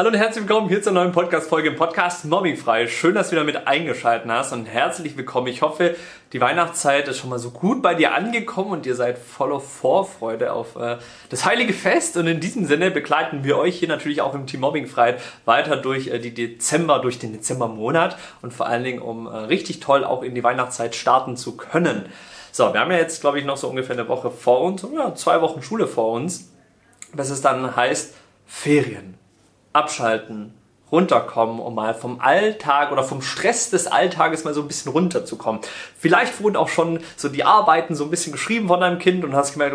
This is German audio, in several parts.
Hallo und herzlich willkommen hier zur neuen Podcast-Folge im Podcast Mobbingfrei. Schön, dass du wieder mit eingeschaltet hast und herzlich willkommen. Ich hoffe, die Weihnachtszeit ist schon mal so gut bei dir angekommen und ihr seid voller Vorfreude auf äh, das heilige Fest. Und in diesem Sinne begleiten wir euch hier natürlich auch im Team Mobbingfrei weiter durch äh, die Dezember, durch den Dezembermonat und vor allen Dingen, um äh, richtig toll auch in die Weihnachtszeit starten zu können. So, wir haben ja jetzt, glaube ich, noch so ungefähr eine Woche vor uns, ja, zwei Wochen Schule vor uns, bis es dann heißt Ferien abschalten, runterkommen, um mal vom Alltag oder vom Stress des Alltages mal so ein bisschen runterzukommen. Vielleicht wurden auch schon so die Arbeiten so ein bisschen geschrieben von deinem Kind und hast gemerkt,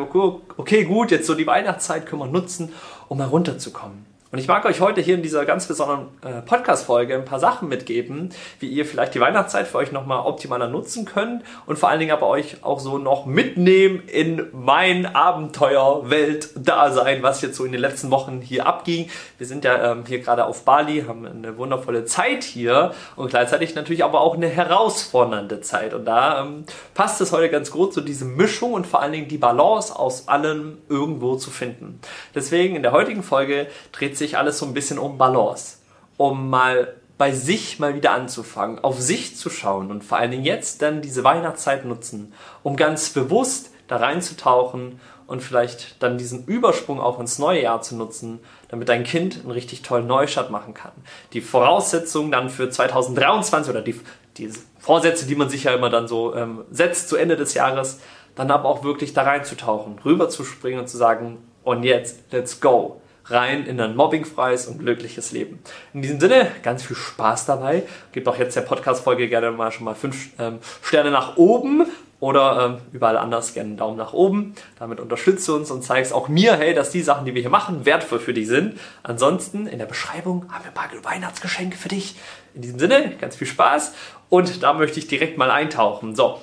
okay, gut, jetzt so die Weihnachtszeit können wir nutzen, um mal runterzukommen. Und ich mag euch heute hier in dieser ganz besonderen äh, Podcast-Folge ein paar Sachen mitgeben, wie ihr vielleicht die Weihnachtszeit für euch nochmal optimaler nutzen könnt und vor allen Dingen aber euch auch so noch mitnehmen in mein Abenteuer-Welt-Dasein, was jetzt so in den letzten Wochen hier abging. Wir sind ja ähm, hier gerade auf Bali, haben eine wundervolle Zeit hier und gleichzeitig natürlich aber auch eine herausfordernde Zeit. Und da ähm, passt es heute ganz gut, so diese Mischung und vor allen Dingen die Balance aus allem irgendwo zu finden. Deswegen in der heutigen Folge dreht sich sich alles so ein bisschen um Balance, um mal bei sich mal wieder anzufangen, auf sich zu schauen und vor allen Dingen jetzt dann diese Weihnachtszeit nutzen, um ganz bewusst da reinzutauchen und vielleicht dann diesen Übersprung auch ins neue Jahr zu nutzen, damit dein Kind einen richtig tollen Neustart machen kann. Die Voraussetzungen dann für 2023 oder die, die Vorsätze, die man sich ja immer dann so ähm, setzt zu Ende des Jahres, dann aber auch wirklich da reinzutauchen, rüber zu springen und zu sagen, und jetzt, let's go rein in ein mobbingfreies und glückliches Leben. In diesem Sinne, ganz viel Spaß dabei. Gebt auch jetzt der Podcast-Folge gerne mal schon mal fünf ähm, Sterne nach oben oder ähm, überall anders gerne einen Daumen nach oben. Damit unterstützt du uns und zeigst auch mir, hey, dass die Sachen, die wir hier machen, wertvoll für dich sind. Ansonsten in der Beschreibung haben wir ein paar Weihnachtsgeschenke für dich. In diesem Sinne, ganz viel Spaß und da möchte ich direkt mal eintauchen. So,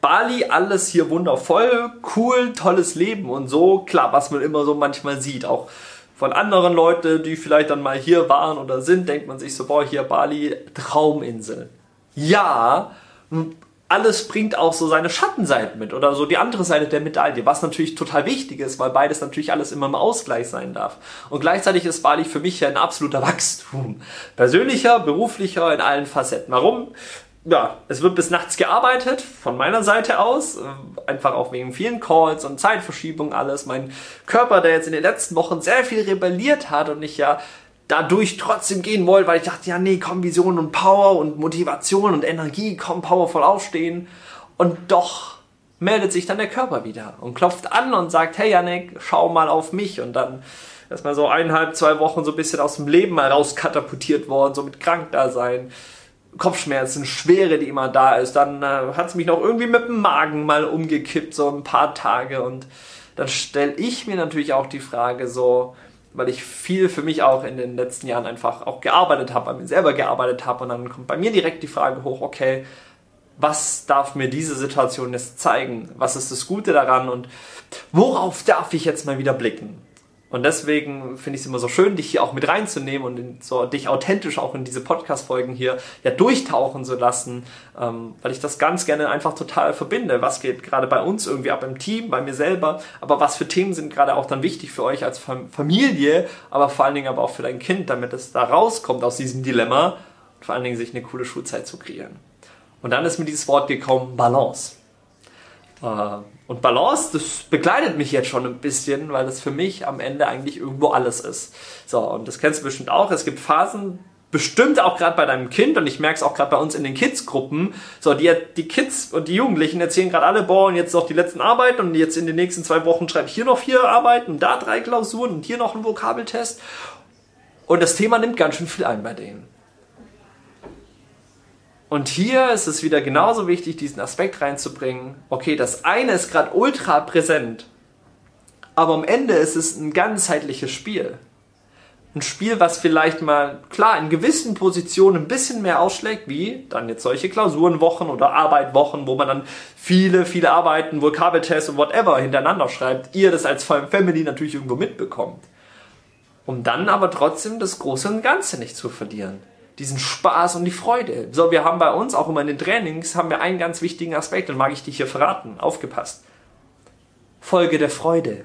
Bali alles hier wundervoll, cool, tolles Leben und so. Klar, was man immer so manchmal sieht, auch von anderen Leuten, die vielleicht dann mal hier waren oder sind, denkt man sich so, boah, hier Bali, Trauminsel. Ja, alles bringt auch so seine Schattenseiten mit oder so die andere Seite der Medaille, was natürlich total wichtig ist, weil beides natürlich alles immer im Ausgleich sein darf. Und gleichzeitig ist Bali für mich ja ein absoluter Wachstum. Persönlicher, beruflicher, in allen Facetten. Warum? Ja, es wird bis nachts gearbeitet, von meiner Seite aus, einfach auch wegen vielen Calls und Zeitverschiebung alles. Mein Körper, der jetzt in den letzten Wochen sehr viel rebelliert hat und ich ja dadurch trotzdem gehen wollte, weil ich dachte, ja, nee, komm, Vision und Power und Motivation und Energie, komm, powervoll aufstehen. Und doch meldet sich dann der Körper wieder und klopft an und sagt, hey Janek, schau mal auf mich. Und dann ist mal so eineinhalb, zwei Wochen so ein bisschen aus dem Leben mal rauskatapultiert worden, so mit Krankdasein. Kopfschmerzen, Schwere, die immer da ist. Dann äh, hat es mich noch irgendwie mit dem Magen mal umgekippt, so ein paar Tage. Und dann stelle ich mir natürlich auch die Frage so, weil ich viel für mich auch in den letzten Jahren einfach auch gearbeitet habe, bei mir selber gearbeitet habe. Und dann kommt bei mir direkt die Frage hoch, okay, was darf mir diese Situation jetzt zeigen? Was ist das Gute daran? Und worauf darf ich jetzt mal wieder blicken? Und deswegen finde ich es immer so schön, dich hier auch mit reinzunehmen und so dich authentisch auch in diese Podcast-Folgen hier ja durchtauchen zu lassen, ähm, weil ich das ganz gerne einfach total verbinde. Was geht gerade bei uns irgendwie ab im Team, bei mir selber, aber was für Themen sind gerade auch dann wichtig für euch als Familie, aber vor allen Dingen aber auch für dein Kind, damit es da rauskommt aus diesem Dilemma und vor allen Dingen sich eine coole Schulzeit zu kreieren. Und dann ist mir dieses Wort gekommen, Balance. Äh, und Balance, das begleitet mich jetzt schon ein bisschen, weil das für mich am Ende eigentlich irgendwo alles ist. So, und das kennst du bestimmt auch. Es gibt Phasen, bestimmt auch gerade bei deinem Kind und ich merke es auch gerade bei uns in den Kids-Gruppen. So, die, die Kids und die Jugendlichen erzählen gerade alle, boah, und jetzt noch die letzten Arbeiten und jetzt in den nächsten zwei Wochen schreibe ich hier noch vier Arbeiten da drei Klausuren und hier noch ein Vokabeltest. Und das Thema nimmt ganz schön viel ein bei denen. Und hier ist es wieder genauso wichtig, diesen Aspekt reinzubringen. Okay, das eine ist gerade ultra präsent, aber am Ende ist es ein ganzheitliches Spiel. Ein Spiel, was vielleicht mal klar in gewissen Positionen ein bisschen mehr ausschlägt, wie dann jetzt solche Klausurenwochen oder Arbeitwochen, wo man dann viele, viele Arbeiten, Vokabeltests und whatever hintereinander schreibt, ihr das als Family natürlich irgendwo mitbekommt. Um dann aber trotzdem das Große und Ganze nicht zu verlieren diesen Spaß und die Freude. So, wir haben bei uns auch immer in den Trainings haben wir einen ganz wichtigen Aspekt, den mag ich dich hier verraten. Aufgepasst. Folge der Freude.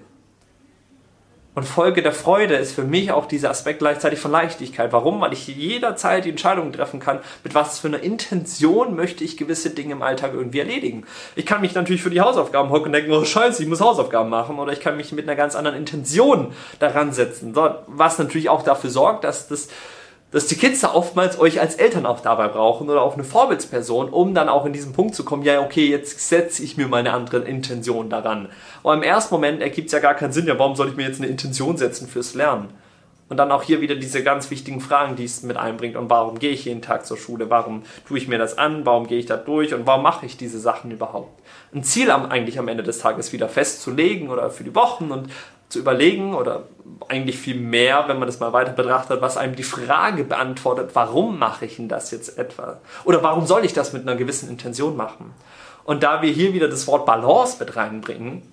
Und Folge der Freude ist für mich auch dieser Aspekt gleichzeitig von Leichtigkeit. Warum? Weil ich jederzeit die Entscheidung treffen kann, mit was für einer Intention möchte ich gewisse Dinge im Alltag irgendwie erledigen. Ich kann mich natürlich für die Hausaufgaben hocken und denken, oh scheiße, ich muss Hausaufgaben machen. Oder ich kann mich mit einer ganz anderen Intention daran setzen. Was natürlich auch dafür sorgt, dass das dass die Kids da oftmals euch als Eltern auch dabei brauchen oder auch eine Vorbildsperson, um dann auch in diesen Punkt zu kommen, ja, okay, jetzt setze ich mir meine andere Intention daran. Aber im ersten Moment ergibt es ja gar keinen Sinn, ja, warum soll ich mir jetzt eine Intention setzen fürs Lernen? Und dann auch hier wieder diese ganz wichtigen Fragen, die es mit einbringt. Und warum gehe ich jeden Tag zur Schule? Warum tue ich mir das an? Warum gehe ich da durch? Und warum mache ich diese Sachen überhaupt? Ein Ziel am, eigentlich am Ende des Tages wieder festzulegen oder für die Wochen und zu überlegen oder eigentlich viel mehr, wenn man das mal weiter betrachtet, was einem die Frage beantwortet, warum mache ich denn das jetzt etwa? Oder warum soll ich das mit einer gewissen Intention machen? Und da wir hier wieder das Wort Balance mit reinbringen,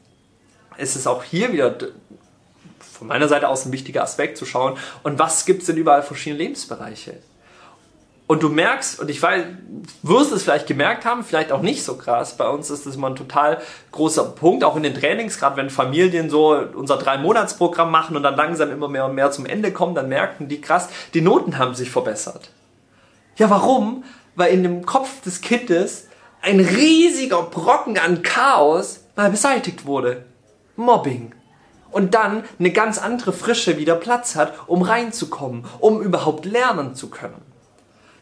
ist es auch hier wieder von meiner Seite aus ein wichtiger Aspekt zu schauen, und was gibt es denn überall verschiedene Lebensbereiche? Und du merkst, und ich weiß, wirst es vielleicht gemerkt haben, vielleicht auch nicht so krass. Bei uns ist das immer ein total großer Punkt, auch in den Trainings, gerade wenn Familien so unser Drei-Monats-Programm machen und dann langsam immer mehr und mehr zum Ende kommen, dann merken die krass, die Noten haben sich verbessert. Ja, warum? Weil in dem Kopf des Kindes ein riesiger Brocken an Chaos mal beseitigt wurde. Mobbing. Und dann eine ganz andere Frische wieder Platz hat, um reinzukommen, um überhaupt lernen zu können.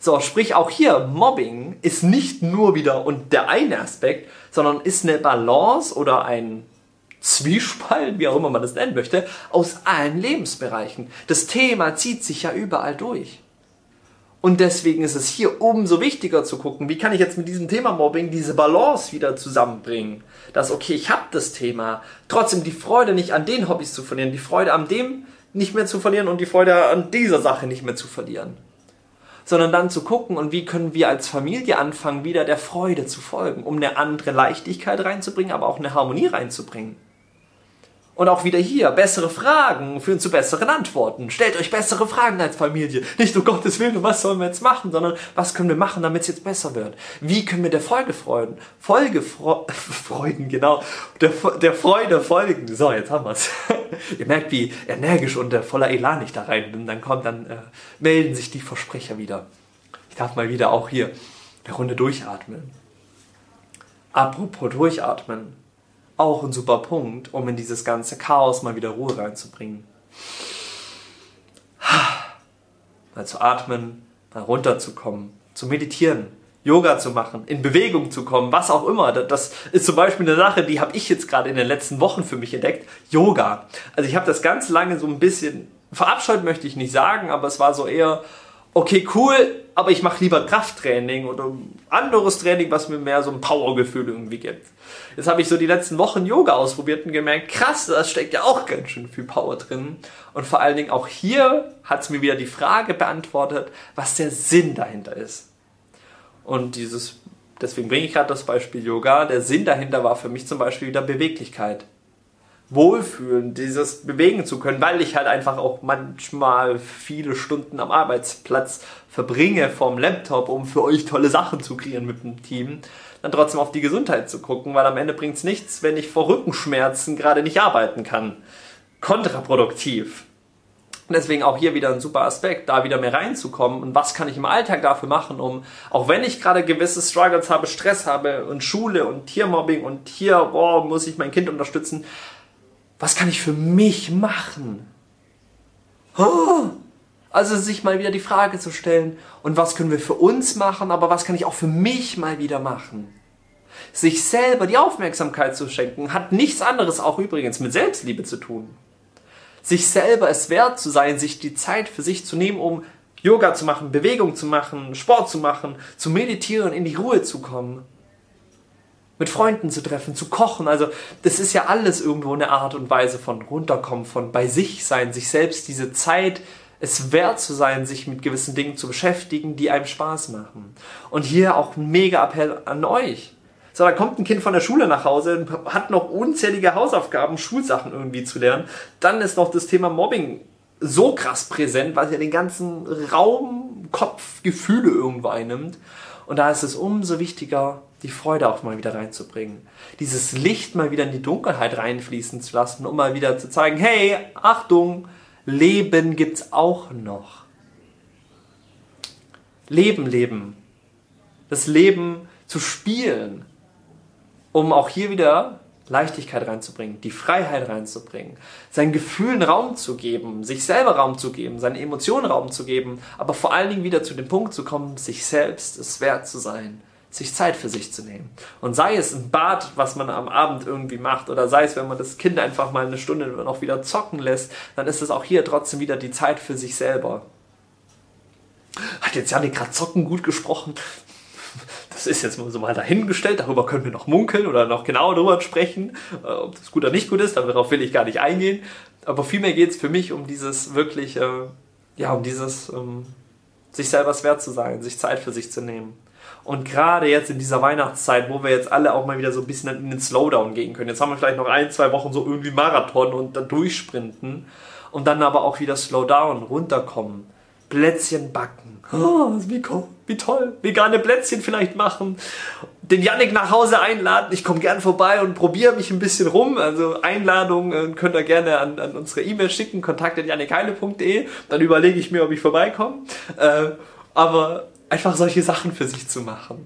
So, sprich auch hier, Mobbing ist nicht nur wieder und der eine Aspekt, sondern ist eine Balance oder ein Zwiespalt, wie auch immer man das nennen möchte, aus allen Lebensbereichen. Das Thema zieht sich ja überall durch. Und deswegen ist es hier umso wichtiger zu gucken, wie kann ich jetzt mit diesem Thema Mobbing diese Balance wieder zusammenbringen. Dass, okay, ich habe das Thema, trotzdem die Freude nicht an den Hobbys zu verlieren, die Freude an dem nicht mehr zu verlieren und die Freude an dieser Sache nicht mehr zu verlieren sondern dann zu gucken und wie können wir als Familie anfangen, wieder der Freude zu folgen, um eine andere Leichtigkeit reinzubringen, aber auch eine Harmonie reinzubringen. Und auch wieder hier, bessere Fragen führen zu besseren Antworten. Stellt euch bessere Fragen als Familie. Nicht um Gottes Willen, was sollen wir jetzt machen, sondern was können wir machen, damit es jetzt besser wird? Wie können wir der Folge freuen? Folge freuden, genau. Der, der Freude folgen. So, jetzt haben wir's. Ihr merkt, wie energisch und äh, voller Elan ich da rein bin. Dann kommt, dann äh, melden sich die Versprecher wieder. Ich darf mal wieder auch hier eine Runde durchatmen. Apropos durchatmen auch ein super Punkt, um in dieses ganze Chaos mal wieder Ruhe reinzubringen. Mal zu atmen, mal runterzukommen, zu meditieren, Yoga zu machen, in Bewegung zu kommen, was auch immer. Das ist zum Beispiel eine Sache, die habe ich jetzt gerade in den letzten Wochen für mich entdeckt. Yoga. Also ich habe das ganz lange so ein bisschen verabscheut, möchte ich nicht sagen, aber es war so eher, okay, cool, aber ich mache lieber Krafttraining oder anderes Training, was mir mehr so ein Powergefühl irgendwie gibt. Jetzt habe ich so die letzten Wochen Yoga ausprobiert und gemerkt, krass, da steckt ja auch ganz schön viel Power drin. Und vor allen Dingen auch hier hat es mir wieder die Frage beantwortet, was der Sinn dahinter ist. Und dieses, deswegen bringe ich gerade das Beispiel Yoga. Der Sinn dahinter war für mich zum Beispiel wieder Beweglichkeit. Wohlfühlen, dieses bewegen zu können, weil ich halt einfach auch manchmal viele Stunden am Arbeitsplatz verbringe vom Laptop, um für euch tolle Sachen zu kreieren mit dem Team, dann trotzdem auf die Gesundheit zu gucken, weil am Ende bringt es nichts, wenn ich vor Rückenschmerzen gerade nicht arbeiten kann. Kontraproduktiv. Deswegen auch hier wieder ein super Aspekt, da wieder mehr reinzukommen und was kann ich im Alltag dafür machen, um, auch wenn ich gerade gewisse Struggles habe, Stress habe und Schule und Tiermobbing und hier, boah, muss ich mein Kind unterstützen, was kann ich für mich machen? Also sich mal wieder die Frage zu stellen, und was können wir für uns machen, aber was kann ich auch für mich mal wieder machen? Sich selber die Aufmerksamkeit zu schenken, hat nichts anderes auch übrigens mit Selbstliebe zu tun. Sich selber es wert zu sein, sich die Zeit für sich zu nehmen, um Yoga zu machen, Bewegung zu machen, Sport zu machen, zu meditieren, in die Ruhe zu kommen mit Freunden zu treffen, zu kochen. Also das ist ja alles irgendwo eine Art und Weise von runterkommen, von bei sich sein, sich selbst diese Zeit es wert zu sein, sich mit gewissen Dingen zu beschäftigen, die einem Spaß machen. Und hier auch ein mega Appell an euch. So, da kommt ein Kind von der Schule nach Hause, hat noch unzählige Hausaufgaben, Schulsachen irgendwie zu lernen. Dann ist noch das Thema Mobbing so krass präsent, weil es ja den ganzen Raum, Kopf, Gefühle irgendwo einnimmt. Und da ist es umso wichtiger, die Freude auch mal wieder reinzubringen. Dieses Licht mal wieder in die Dunkelheit reinfließen zu lassen, um mal wieder zu zeigen, hey, Achtung, Leben gibt's auch noch. Leben, Leben. Das Leben zu spielen, um auch hier wieder Leichtigkeit reinzubringen, die Freiheit reinzubringen, seinen Gefühlen Raum zu geben, sich selber Raum zu geben, seinen Emotionen Raum zu geben, aber vor allen Dingen wieder zu dem Punkt zu kommen, sich selbst es wert zu sein, sich Zeit für sich zu nehmen. Und sei es ein Bad, was man am Abend irgendwie macht, oder sei es, wenn man das Kind einfach mal eine Stunde noch wieder zocken lässt, dann ist es auch hier trotzdem wieder die Zeit für sich selber. Hat jetzt Janik gerade Zocken gut gesprochen? Ist jetzt so mal dahingestellt, darüber können wir noch munkeln oder noch genauer darüber sprechen, äh, ob das gut oder nicht gut ist, darauf will ich gar nicht eingehen. Aber vielmehr geht es für mich um dieses wirklich, äh, ja, um dieses, ähm, sich selber wert zu sein, sich Zeit für sich zu nehmen. Und gerade jetzt in dieser Weihnachtszeit, wo wir jetzt alle auch mal wieder so ein bisschen in den Slowdown gehen können. Jetzt haben wir vielleicht noch ein, zwei Wochen so irgendwie Marathon und dann durchsprinten und dann aber auch wieder Slowdown, runterkommen Plätzchen backen. Oh, wie, wie toll. Vegane Plätzchen vielleicht machen. Den Yannick nach Hause einladen. Ich komme gern vorbei und probiere mich ein bisschen rum. Also Einladungen äh, könnt ihr gerne an, an unsere E-Mail schicken. kontakt.jannikheile.de. Dann überlege ich mir, ob ich vorbeikomme. Äh, aber einfach solche Sachen für sich zu machen.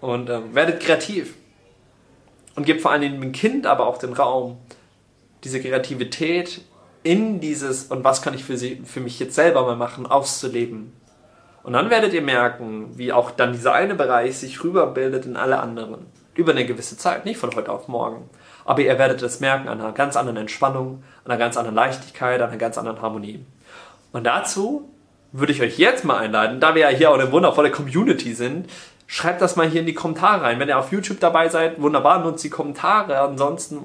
Und ähm, werdet kreativ. Und gebt vor allem dem Kind aber auch den Raum, diese Kreativität in dieses und was kann ich für, sie, für mich jetzt selber mal machen, auszuleben. Und dann werdet ihr merken, wie auch dann dieser eine Bereich sich rüberbildet in alle anderen. Über eine gewisse Zeit, nicht von heute auf morgen. Aber ihr werdet es merken an einer ganz anderen Entspannung, an einer ganz anderen Leichtigkeit, an einer ganz anderen Harmonie. Und dazu würde ich euch jetzt mal einladen, da wir ja hier auch eine wundervolle Community sind, schreibt das mal hier in die Kommentare rein. Wenn ihr auf YouTube dabei seid, wunderbar, nutzt die Kommentare. Ansonsten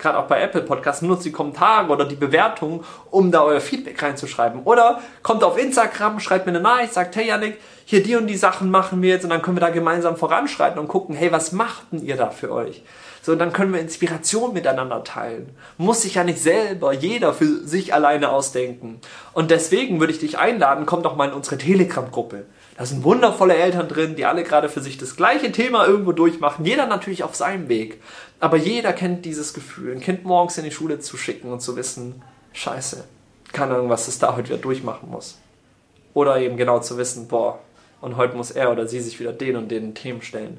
gerade auch bei Apple Podcasts, nutzt die Kommentare oder die Bewertungen, um da euer Feedback reinzuschreiben. Oder kommt auf Instagram, schreibt mir eine Nachricht, sagt, hey Yannick, hier die und die Sachen machen wir jetzt und dann können wir da gemeinsam voranschreiten und gucken, hey, was machten ihr da für euch? So, dann können wir Inspiration miteinander teilen. Muss sich ja nicht selber jeder für sich alleine ausdenken. Und deswegen würde ich dich einladen, komm doch mal in unsere Telegram-Gruppe. Da sind wundervolle Eltern drin, die alle gerade für sich das gleiche Thema irgendwo durchmachen. Jeder natürlich auf seinem Weg. Aber jeder kennt dieses Gefühl, ein Kind morgens in die Schule zu schicken und zu wissen, scheiße, kann irgendwas, das da heute wieder durchmachen muss. Oder eben genau zu wissen, boah, und heute muss er oder sie sich wieder den und den Themen stellen.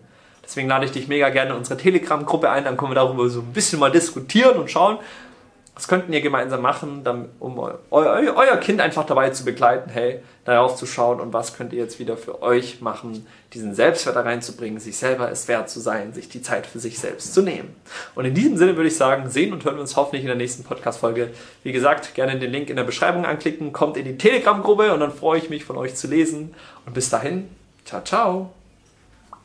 Deswegen lade ich dich mega gerne in unsere Telegram-Gruppe ein, dann können wir darüber so ein bisschen mal diskutieren und schauen, was könnten ihr gemeinsam machen, um eu euer Kind einfach dabei zu begleiten, hey, darauf zu schauen und was könnt ihr jetzt wieder für euch machen, diesen Selbstwert da reinzubringen, sich selber es wert zu sein, sich die Zeit für sich selbst zu nehmen. Und in diesem Sinne würde ich sagen, sehen und hören wir uns hoffentlich in der nächsten Podcast-Folge. Wie gesagt, gerne den Link in der Beschreibung anklicken, kommt in die Telegram-Gruppe und dann freue ich mich von euch zu lesen. Und bis dahin, ciao, ciao.